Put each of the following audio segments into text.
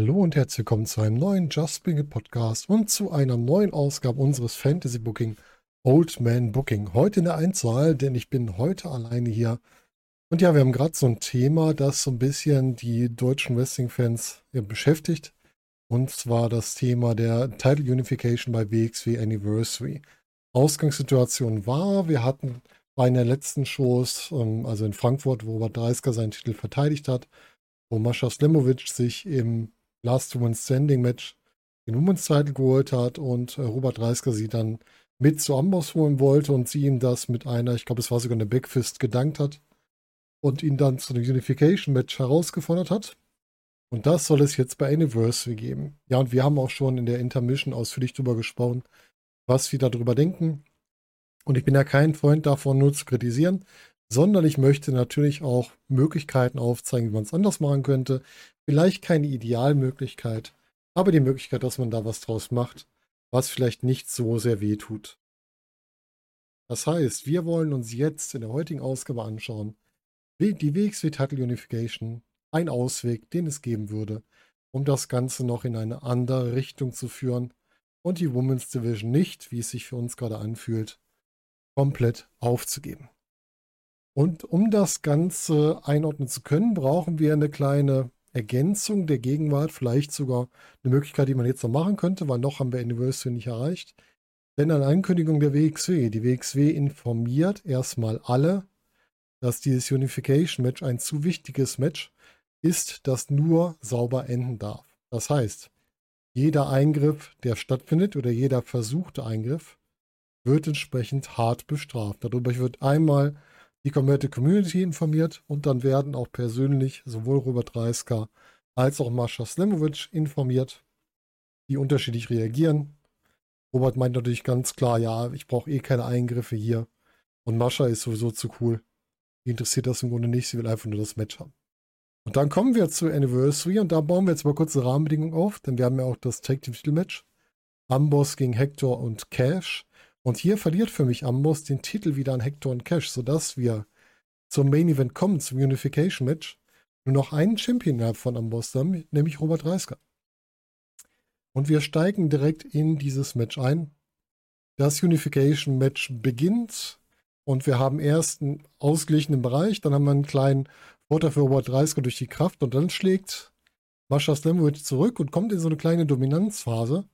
Hallo und herzlich willkommen zu einem neuen Just Bring It Podcast und zu einer neuen Ausgabe unseres Fantasy Booking Old Man Booking. Heute in der Einzahl, denn ich bin heute alleine hier. Und ja, wir haben gerade so ein Thema, das so ein bisschen die deutschen Wrestling-Fans beschäftigt. Und zwar das Thema der Title Unification bei WXW Anniversary. Ausgangssituation war, wir hatten bei einer letzten Shows, ähm, also in Frankfurt, wo Robert Dreisker seinen Titel verteidigt hat, wo Mascha Slemovic sich im Last Woman Standing Match den Women's Title geholt hat und äh, Robert Dreisker sie dann mit zu Amboss holen wollte und sie ihm das mit einer, ich glaube, es war sogar eine Backfist gedankt hat und ihn dann zu einem Unification Match herausgefordert hat. Und das soll es jetzt bei Anniversary geben. Ja, und wir haben auch schon in der Intermission ausführlich darüber gesprochen, was wir darüber denken. Und ich bin ja kein Freund davon, nur zu kritisieren, sondern ich möchte natürlich auch Möglichkeiten aufzeigen, wie man es anders machen könnte. Vielleicht keine Idealmöglichkeit, aber die Möglichkeit, dass man da was draus macht, was vielleicht nicht so sehr weh tut. Das heißt, wir wollen uns jetzt in der heutigen Ausgabe anschauen, wie die WXW Title Unification ein Ausweg, den es geben würde, um das Ganze noch in eine andere Richtung zu führen und die Women's Division nicht, wie es sich für uns gerade anfühlt, komplett aufzugeben. Und um das Ganze einordnen zu können, brauchen wir eine kleine Ergänzung der Gegenwart, vielleicht sogar eine Möglichkeit, die man jetzt noch machen könnte, weil noch haben wir Anniversary nicht erreicht. Denn an Ankündigung der WXW, die WXW informiert erstmal alle, dass dieses Unification Match ein zu wichtiges Match ist, das nur sauber enden darf. Das heißt, jeder Eingriff, der stattfindet oder jeder versuchte Eingriff, wird entsprechend hart bestraft. Darüber wird einmal die komplette Community informiert und dann werden auch persönlich sowohl Robert Reisker als auch Mascha Slemovic informiert, die unterschiedlich reagieren. Robert meint natürlich ganz klar, ja, ich brauche eh keine Eingriffe hier. Und Mascha ist sowieso zu cool. Die interessiert das im Grunde nicht, sie will einfach nur das Match haben. Und dann kommen wir zur Anniversary und da bauen wir jetzt mal kurz eine Rahmenbedingung auf, denn wir haben ja auch das Tag Team Titelmatch. Amboss gegen Hector und Cash. Und hier verliert für mich Amboss den Titel wieder an Hector und Cash, sodass wir zum Main Event kommen, zum Unification Match. Nur noch einen Champion von Amboss haben, nämlich Robert Reisker. Und wir steigen direkt in dieses Match ein. Das Unification Match beginnt und wir haben erst einen ausgeglichenen Bereich, dann haben wir einen kleinen Vorteil für Robert Reisker durch die Kraft und dann schlägt Mascha Slemovic zurück und kommt in so eine kleine Dominanzphase.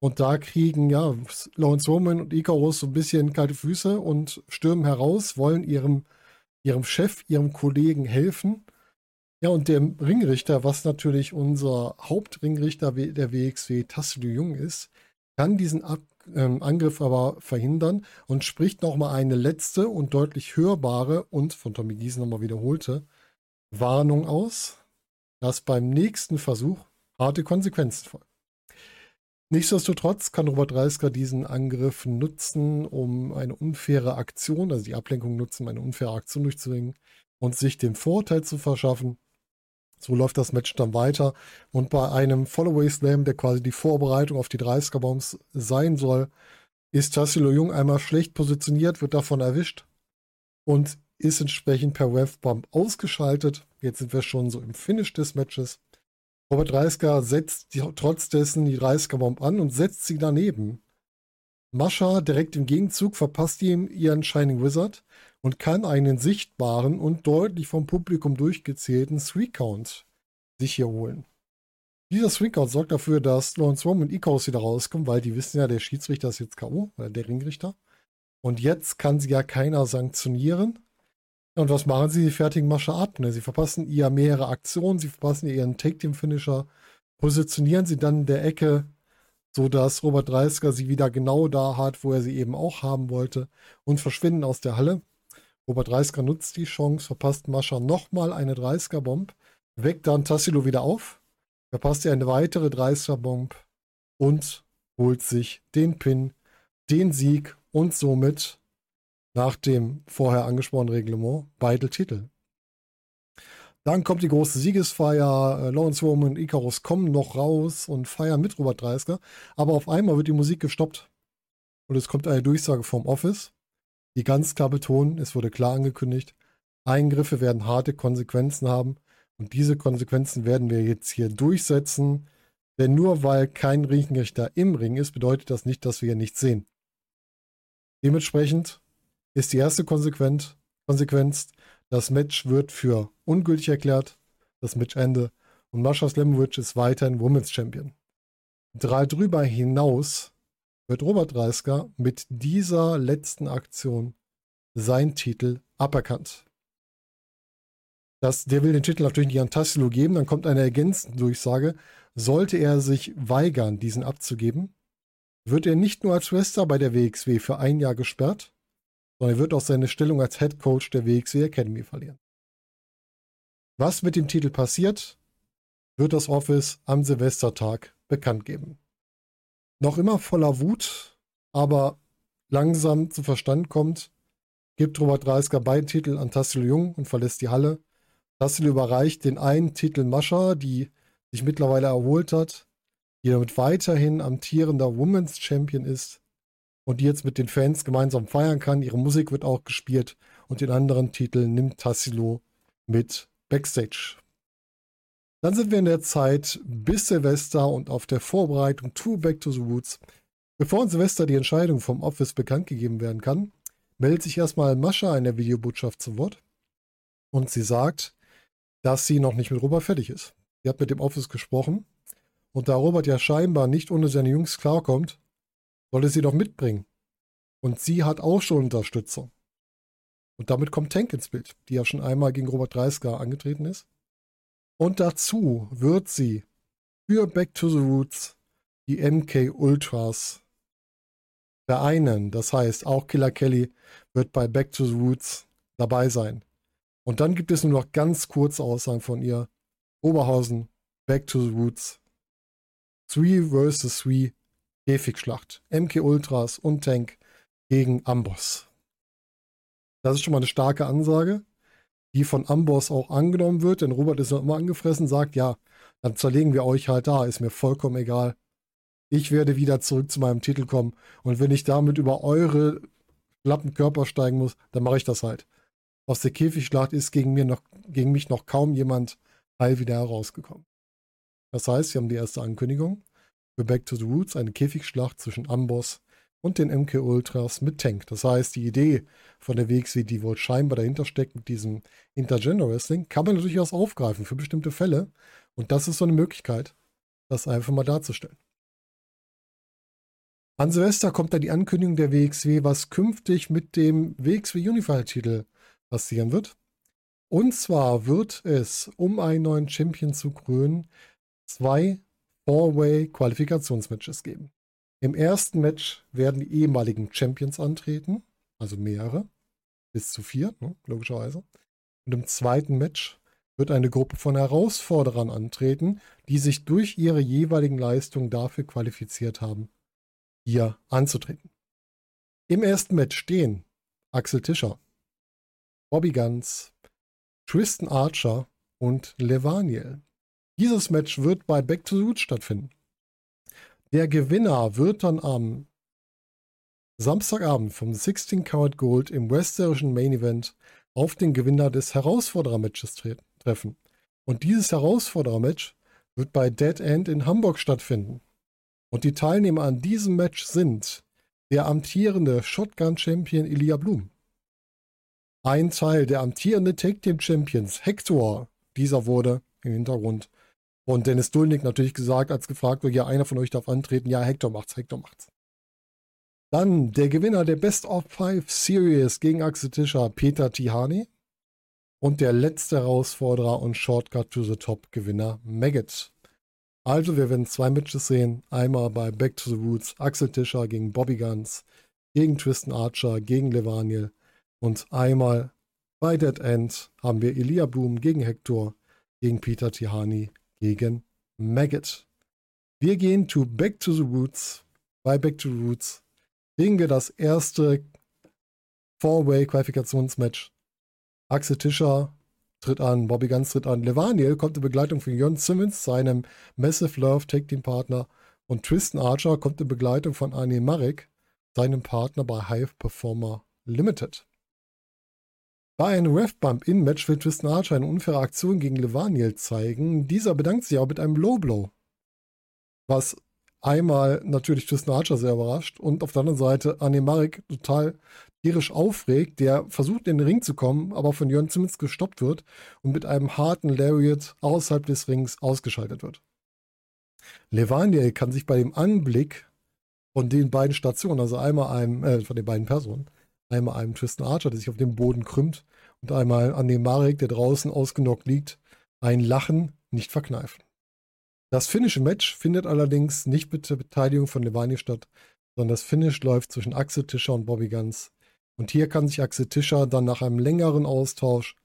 Und da kriegen ja Lawrence Roman und Icarus so ein bisschen kalte Füße und stürmen heraus, wollen ihrem, ihrem Chef, ihrem Kollegen helfen. Ja, und der Ringrichter, was natürlich unser Hauptringrichter der WXW Tassilo Jung ist, kann diesen Ab ähm, Angriff aber verhindern und spricht nochmal eine letzte und deutlich hörbare und von Tommy Giesen nochmal wiederholte Warnung aus, dass beim nächsten Versuch harte Konsequenzen folgen. Nichtsdestotrotz kann Robert Reisker diesen Angriff nutzen, um eine unfaire Aktion, also die Ablenkung nutzen, um eine unfaire Aktion durchzubringen und sich den Vorteil zu verschaffen. So läuft das Match dann weiter. Und bei einem Followaway Slam, der quasi die Vorbereitung auf die 30er Bombs sein soll, ist Tassilo Jung einmal schlecht positioniert, wird davon erwischt und ist entsprechend per Wavebump ausgeschaltet. Jetzt sind wir schon so im Finish des Matches. Robert Reisker setzt die, trotz dessen die 30er Bomb an und setzt sie daneben. Mascha direkt im Gegenzug verpasst ihm ihren Shining Wizard und kann einen sichtbaren und deutlich vom Publikum durchgezählten Three Count sich hier holen. Dieser Three Count sorgt dafür, dass Lawrence Roman und Ikaus wieder rauskommen, weil die wissen ja, der Schiedsrichter ist jetzt K.O., der Ringrichter. Und jetzt kann sie ja keiner sanktionieren. Und was machen sie? Sie fertigen Mascha ab. Ne? Sie verpassen ihr mehrere Aktionen, sie verpassen ihr ihren Take-Team-Finisher, positionieren sie dann in der Ecke, sodass Robert Dreisker sie wieder genau da hat, wo er sie eben auch haben wollte und verschwinden aus der Halle. Robert Dreisker nutzt die Chance, verpasst Mascha nochmal eine 30er-Bomb, weckt dann Tassilo wieder auf, verpasst ihr eine weitere 30er-Bomb und holt sich den Pin, den Sieg und somit nach dem vorher angesprochenen Reglement beide Titel. Dann kommt die große Siegesfeier. Äh, Lawrence Roman und Icarus kommen noch raus und feiern mit Robert Dreisker. Aber auf einmal wird die Musik gestoppt. Und es kommt eine Durchsage vom Office. die ganz klar betonen, es wurde klar angekündigt, Eingriffe werden harte Konsequenzen haben und diese Konsequenzen werden wir jetzt hier durchsetzen, denn nur weil kein Ringrichter im Ring ist, bedeutet das nicht, dass wir nichts sehen. Dementsprechend ist die erste Konsequenz, Konsequenz, das Match wird für ungültig erklärt, das Matchende und Mascha Slamovich ist weiterhin Women's Champion. Darüber hinaus wird Robert Dreisker mit dieser letzten Aktion sein Titel aberkannt. Das, der will den Titel natürlich nicht an Tassilo geben, dann kommt eine ergänzende Durchsage. Sollte er sich weigern, diesen abzugeben, wird er nicht nur als Wrestler bei der WXW für ein Jahr gesperrt, sondern er wird auch seine Stellung als Head Coach der WXW Academy verlieren. Was mit dem Titel passiert, wird das Office am Silvestertag bekannt geben. Noch immer voller Wut, aber langsam zu Verstand kommt, gibt Robert Dreisker beide Titel an Tassilo Jung und verlässt die Halle. Tassilo überreicht den einen Titel Mascha, die sich mittlerweile erholt hat, die damit weiterhin amtierender Women's Champion ist und die jetzt mit den Fans gemeinsam feiern kann. Ihre Musik wird auch gespielt und den anderen Titel nimmt Tassilo mit Backstage. Dann sind wir in der Zeit bis Silvester und auf der Vorbereitung to Back to the Woods. Bevor in Silvester die Entscheidung vom Office bekannt gegeben werden kann, meldet sich erstmal Mascha in der Videobotschaft zu Wort und sie sagt, dass sie noch nicht mit Robert fertig ist. Sie hat mit dem Office gesprochen und da Robert ja scheinbar nicht ohne seine Jungs klarkommt, soll er sie doch mitbringen. Und sie hat auch schon Unterstützung. Und damit kommt Tank ins Bild, die ja schon einmal gegen Robert Dreisker angetreten ist. Und dazu wird sie für Back to the Roots die MK Ultras vereinen. Das heißt, auch Killer Kelly wird bei Back to the Roots dabei sein. Und dann gibt es nur noch ganz kurze Aussagen von ihr. Oberhausen, Back to the Roots. 3 vs 3 Käfigschlacht. MK Ultras und Tank gegen Amboss. Das ist schon mal eine starke Ansage die von Amboss auch angenommen wird, denn Robert ist noch immer angefressen, sagt, ja, dann zerlegen wir euch halt da, ist mir vollkommen egal. Ich werde wieder zurück zu meinem Titel kommen und wenn ich damit über eure schlappen Körper steigen muss, dann mache ich das halt. Aus der Käfigschlacht ist gegen, mir noch, gegen mich noch kaum jemand heil wieder herausgekommen. Das heißt, wir haben die erste Ankündigung für Back to the Roots, eine Käfigschlacht zwischen Amboss und den MK Ultras mit Tank. Das heißt, die Idee von der WXW, die wohl scheinbar dahinter steckt mit diesem Intergender Wrestling, kann man durchaus aufgreifen für bestimmte Fälle. Und das ist so eine Möglichkeit, das einfach mal darzustellen. An Silvester kommt dann die Ankündigung der WXW, was künftig mit dem WXW Unified-Titel passieren wird. Und zwar wird es, um einen neuen Champion zu krönen, zwei Four-Way-Qualifikationsmatches geben. Im ersten Match werden die ehemaligen Champions antreten, also mehrere, bis zu vier, ne, logischerweise. Und im zweiten Match wird eine Gruppe von Herausforderern antreten, die sich durch ihre jeweiligen Leistungen dafür qualifiziert haben, hier anzutreten. Im ersten Match stehen Axel Tischer, Bobby Guns, Tristan Archer und Levaniel. Dieses Match wird bei Back to the Roots stattfinden. Der Gewinner wird dann am Samstagabend vom 16 Karat Gold im western Main Event auf den Gewinner des Herausforderer-Matches tre treffen. Und dieses Herausforderer-Match wird bei Dead End in Hamburg stattfinden. Und die Teilnehmer an diesem Match sind der amtierende Shotgun-Champion Ilya Blum, ein Teil der amtierende Tag Team Champions Hector, dieser wurde im Hintergrund und Dennis Dulnik natürlich gesagt, als gefragt wurde, ja, einer von euch darf antreten. Ja, Hector macht's, Hector macht's. Dann der Gewinner der Best of Five Series gegen Axel Tischer, Peter Tihani. Und der letzte Herausforderer und Shortcut to the Top Gewinner, Maggot. Also, wir werden zwei Matches sehen. Einmal bei Back to the Roots, Axel Tischer gegen Bobby Guns, gegen Tristan Archer, gegen Levaniel. Und einmal bei Dead End haben wir Elia Boom gegen Hector, gegen Peter Tihani gegen Maggot. Wir gehen to Back to the Roots. Bei Back to the Roots kriegen wir das erste Four-Way-Qualifikationsmatch. Axel Tischer tritt an, Bobby Ganz tritt an. Levaniel kommt in Begleitung von Jörn Simmons, seinem Massive Love Tag Team Partner. Und Tristan Archer kommt in Begleitung von Arne Marek, seinem Partner bei Hive Performer Limited. Bei einem Ref-Bump-In-Match will Tristan Archer eine unfaire Aktion gegen Levaniel zeigen. Dieser bedankt sich auch mit einem Low-Blow. Was einmal natürlich Tristan Archer sehr überrascht und auf der anderen Seite Anne Marek total tierisch aufregt, der versucht in den Ring zu kommen, aber von Jörn Simmons gestoppt wird und mit einem harten Lariat außerhalb des Rings ausgeschaltet wird. Levaniel kann sich bei dem Anblick von den beiden Stationen, also einmal einem, äh, von den beiden Personen, einmal einem Tristan Archer, der sich auf dem Boden krümmt, und einmal an dem Marek, der draußen ausgenockt liegt, ein Lachen nicht verkneifen. Das finnische Match findet allerdings nicht mit der Beteiligung von Levani statt, sondern das Finish läuft zwischen Axel Tischer und Bobby Guns. Und hier kann sich Axel Tischer dann nach einem längeren Austausch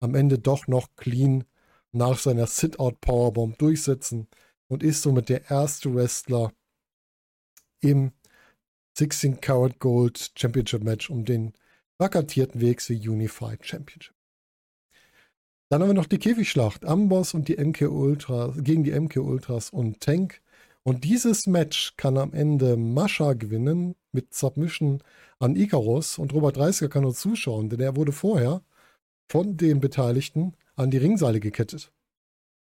am Ende doch noch clean nach seiner Sit-Out Powerbomb durchsetzen und ist somit der erste Wrestler im 16 Karat Gold Championship Match um den vakantierten WXW Unified Championship. Dann haben wir noch die Käfigschlacht. Amboss und die MK Ultras gegen die MK Ultras und Tank. Und dieses Match kann am Ende Mascha gewinnen mit Submission an Icarus und Robert Reisker kann nur zuschauen, denn er wurde vorher von den Beteiligten an die Ringseile gekettet.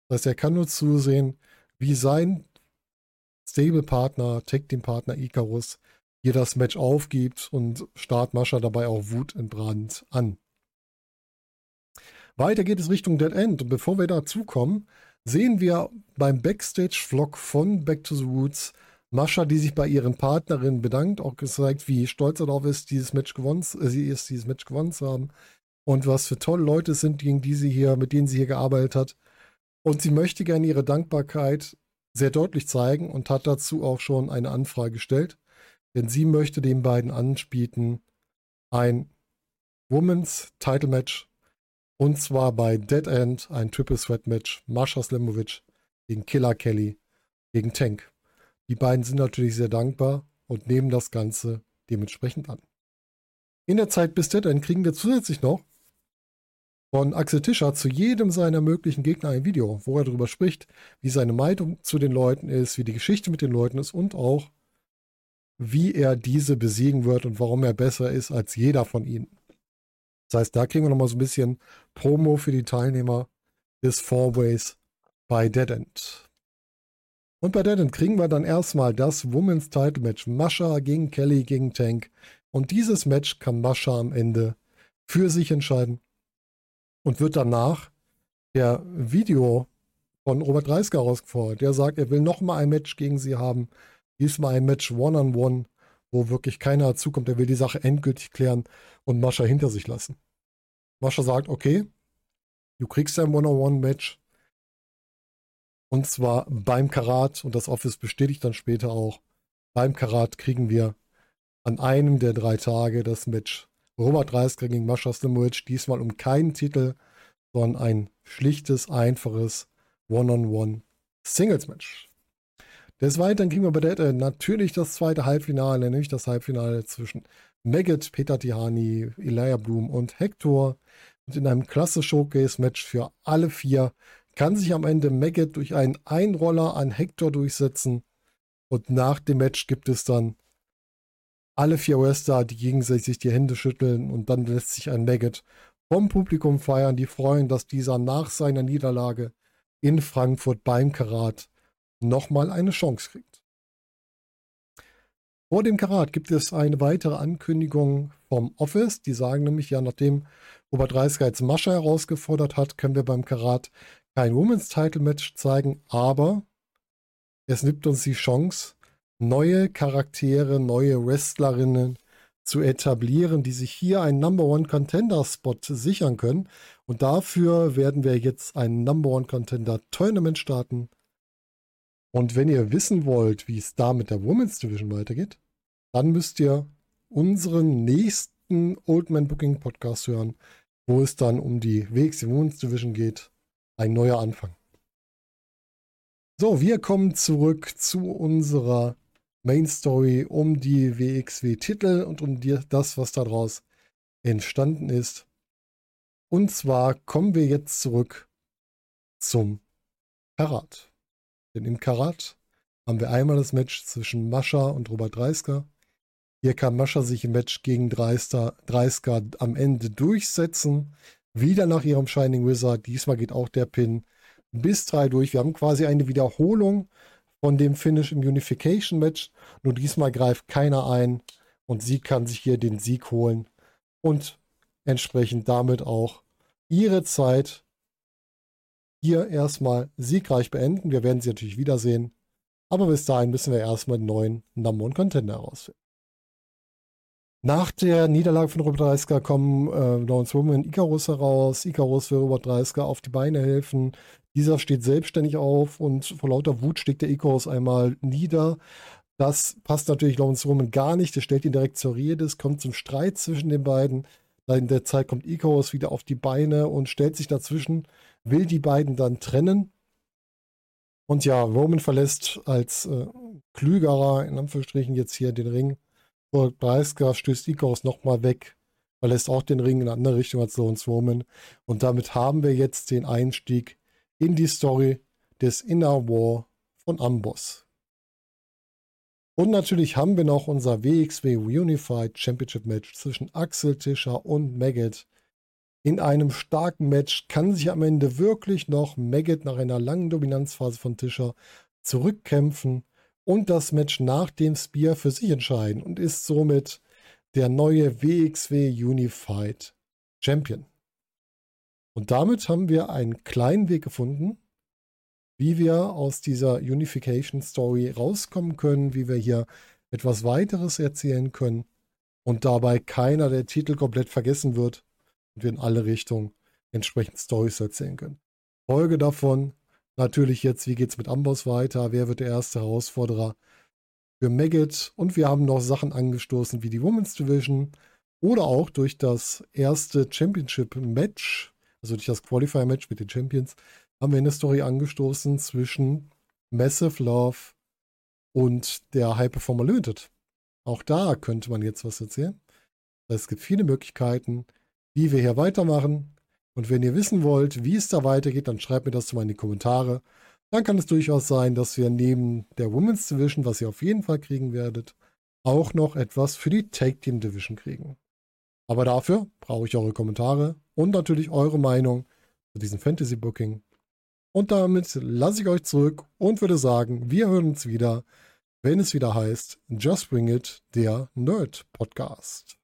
Das heißt, er kann nur zusehen, wie sein Stable-Partner, Tag-Team-Partner Icarus hier das Match aufgibt und starrt Mascha dabei auch wutentbrannt an. Weiter geht es Richtung Dead End und bevor wir dazu kommen, sehen wir beim Backstage-Vlog von Back to the Roots Mascha, die sich bei ihren Partnerinnen bedankt, auch gezeigt, wie stolz er darauf ist, dieses Match gewonnen, äh, sie ist, dieses Match gewonnen zu haben und was für tolle Leute es sind, gegen die sie hier, mit denen sie hier gearbeitet hat. Und sie möchte gerne ihre Dankbarkeit sehr deutlich zeigen und hat dazu auch schon eine Anfrage gestellt denn sie möchte den beiden anbieten ein Women's Title Match und zwar bei Dead End ein Triple Threat Match Marsha Slemovic gegen Killer Kelly gegen Tank. Die beiden sind natürlich sehr dankbar und nehmen das Ganze dementsprechend an. In der Zeit bis Dead End kriegen wir zusätzlich noch von Axel Tischer zu jedem seiner möglichen Gegner ein Video, wo er darüber spricht, wie seine Meinung zu den Leuten ist, wie die Geschichte mit den Leuten ist und auch wie er diese besiegen wird und warum er besser ist als jeder von ihnen. Das heißt, da kriegen wir nochmal so ein bisschen Promo für die Teilnehmer des Fourways bei Dead End. Und bei Dead End kriegen wir dann erstmal das Women's Title Match Mascha gegen Kelly gegen Tank. Und dieses Match kann Mascha am Ende für sich entscheiden und wird danach der Video von Robert Reisker rausgefordert. Der sagt, er will nochmal ein Match gegen sie haben Diesmal ein Match One-on-One, -on -one, wo wirklich keiner dazukommt. Er will die Sache endgültig klären und Mascha hinter sich lassen. Mascha sagt, okay, du kriegst ein One-on-One-Match. Und zwar beim Karat, und das Office bestätigt dann später auch, beim Karat kriegen wir an einem der drei Tage das Match Robert Reisker gegen Mascha Slimovic, diesmal um keinen Titel, sondern ein schlichtes, einfaches One-on-One Singles-Match. Des Weiteren wir bei der äh, natürlich das zweite Halbfinale, nämlich das Halbfinale zwischen Maggot, Peter Tihani, Elijah Bloom und Hector. Und in einem klasse Showcase-Match für alle vier kann sich am Ende Maggot durch einen Einroller an Hector durchsetzen. Und nach dem Match gibt es dann alle vier Wrestler, die gegenseitig die Hände schütteln und dann lässt sich ein Maggot vom Publikum feiern. Die freuen, dass dieser nach seiner Niederlage in Frankfurt beim Karat nochmal eine Chance kriegt. Vor dem Karat gibt es eine weitere Ankündigung vom Office. Die sagen nämlich, ja, nachdem Robert Reisker jetzt Mascha herausgefordert hat, können wir beim Karat kein Women's Title Match zeigen, aber es nimmt uns die Chance, neue Charaktere, neue Wrestlerinnen zu etablieren, die sich hier einen Number One Contender Spot sichern können. Und dafür werden wir jetzt ein Number One Contender Tournament starten und wenn ihr wissen wollt, wie es da mit der Women's Division weitergeht, dann müsst ihr unseren nächsten Old Man Booking Podcast hören, wo es dann um die WXW Women's Division geht. Ein neuer Anfang. So, wir kommen zurück zu unserer Main Story um die WXW Titel und um die, das, was daraus entstanden ist. Und zwar kommen wir jetzt zurück zum Karat. Denn im Karat haben wir einmal das Match zwischen Mascha und Robert Dreisker Hier kann Mascha sich im Match gegen Dreisker, Dreisker am Ende durchsetzen. Wieder nach ihrem Shining Wizard. Diesmal geht auch der Pin bis drei durch. Wir haben quasi eine Wiederholung von dem Finish im Unification Match. Nur diesmal greift keiner ein und sie kann sich hier den Sieg holen und entsprechend damit auch ihre Zeit hier erstmal siegreich beenden. Wir werden sie natürlich wiedersehen. Aber bis dahin müssen wir erstmal einen neuen Number One Contender herausfinden. Nach der Niederlage von Robert Dreisker kommen äh, Lawrence Woman und Icarus heraus. Icarus will Robert Dreisker auf die Beine helfen. Dieser steht selbstständig auf und vor lauter Wut schlägt der Icarus einmal nieder. Das passt natürlich Lawrence Woman gar nicht. Der stellt ihn direkt zur Rede. Es kommt zum Streit zwischen den beiden. In der Zeit kommt Icarus wieder auf die Beine und stellt sich dazwischen, will die beiden dann trennen. Und ja, Roman verlässt als äh, klügerer, in Anführungsstrichen, jetzt hier den Ring Robert Breisker stößt Icarus nochmal weg, verlässt auch den Ring in eine andere Richtung als Lawrence Roman. Und damit haben wir jetzt den Einstieg in die Story des Inner War von Amboss. Und natürlich haben wir noch unser WXW Unified Championship Match zwischen Axel Tischer und Maggot. In einem starken Match kann sich am Ende wirklich noch Maggot nach einer langen Dominanzphase von Tischer zurückkämpfen und das Match nach dem Spear für sich entscheiden und ist somit der neue WXW Unified Champion. Und damit haben wir einen kleinen Weg gefunden, wie wir aus dieser Unification Story rauskommen können, wie wir hier etwas weiteres erzählen können und dabei keiner der Titel komplett vergessen wird und wir in alle Richtungen entsprechend Stories erzählen können. Folge davon Natürlich jetzt, wie geht es mit Amboss weiter? Wer wird der erste Herausforderer für Maggot? Und wir haben noch Sachen angestoßen wie die Women's Division oder auch durch das erste Championship-Match, also durch das Qualifier-Match mit den Champions, haben wir eine Story angestoßen zwischen Massive Love und der High Performer Limited. Auch da könnte man jetzt was erzählen. Es gibt viele Möglichkeiten, wie wir hier weitermachen. Und wenn ihr wissen wollt, wie es da weitergeht, dann schreibt mir das mal in die Kommentare. Dann kann es durchaus sein, dass wir neben der Women's Division, was ihr auf jeden Fall kriegen werdet, auch noch etwas für die Take Team Division kriegen. Aber dafür brauche ich eure Kommentare und natürlich eure Meinung zu diesem Fantasy Booking. Und damit lasse ich euch zurück und würde sagen, wir hören uns wieder, wenn es wieder heißt Just Bring It, der Nerd Podcast.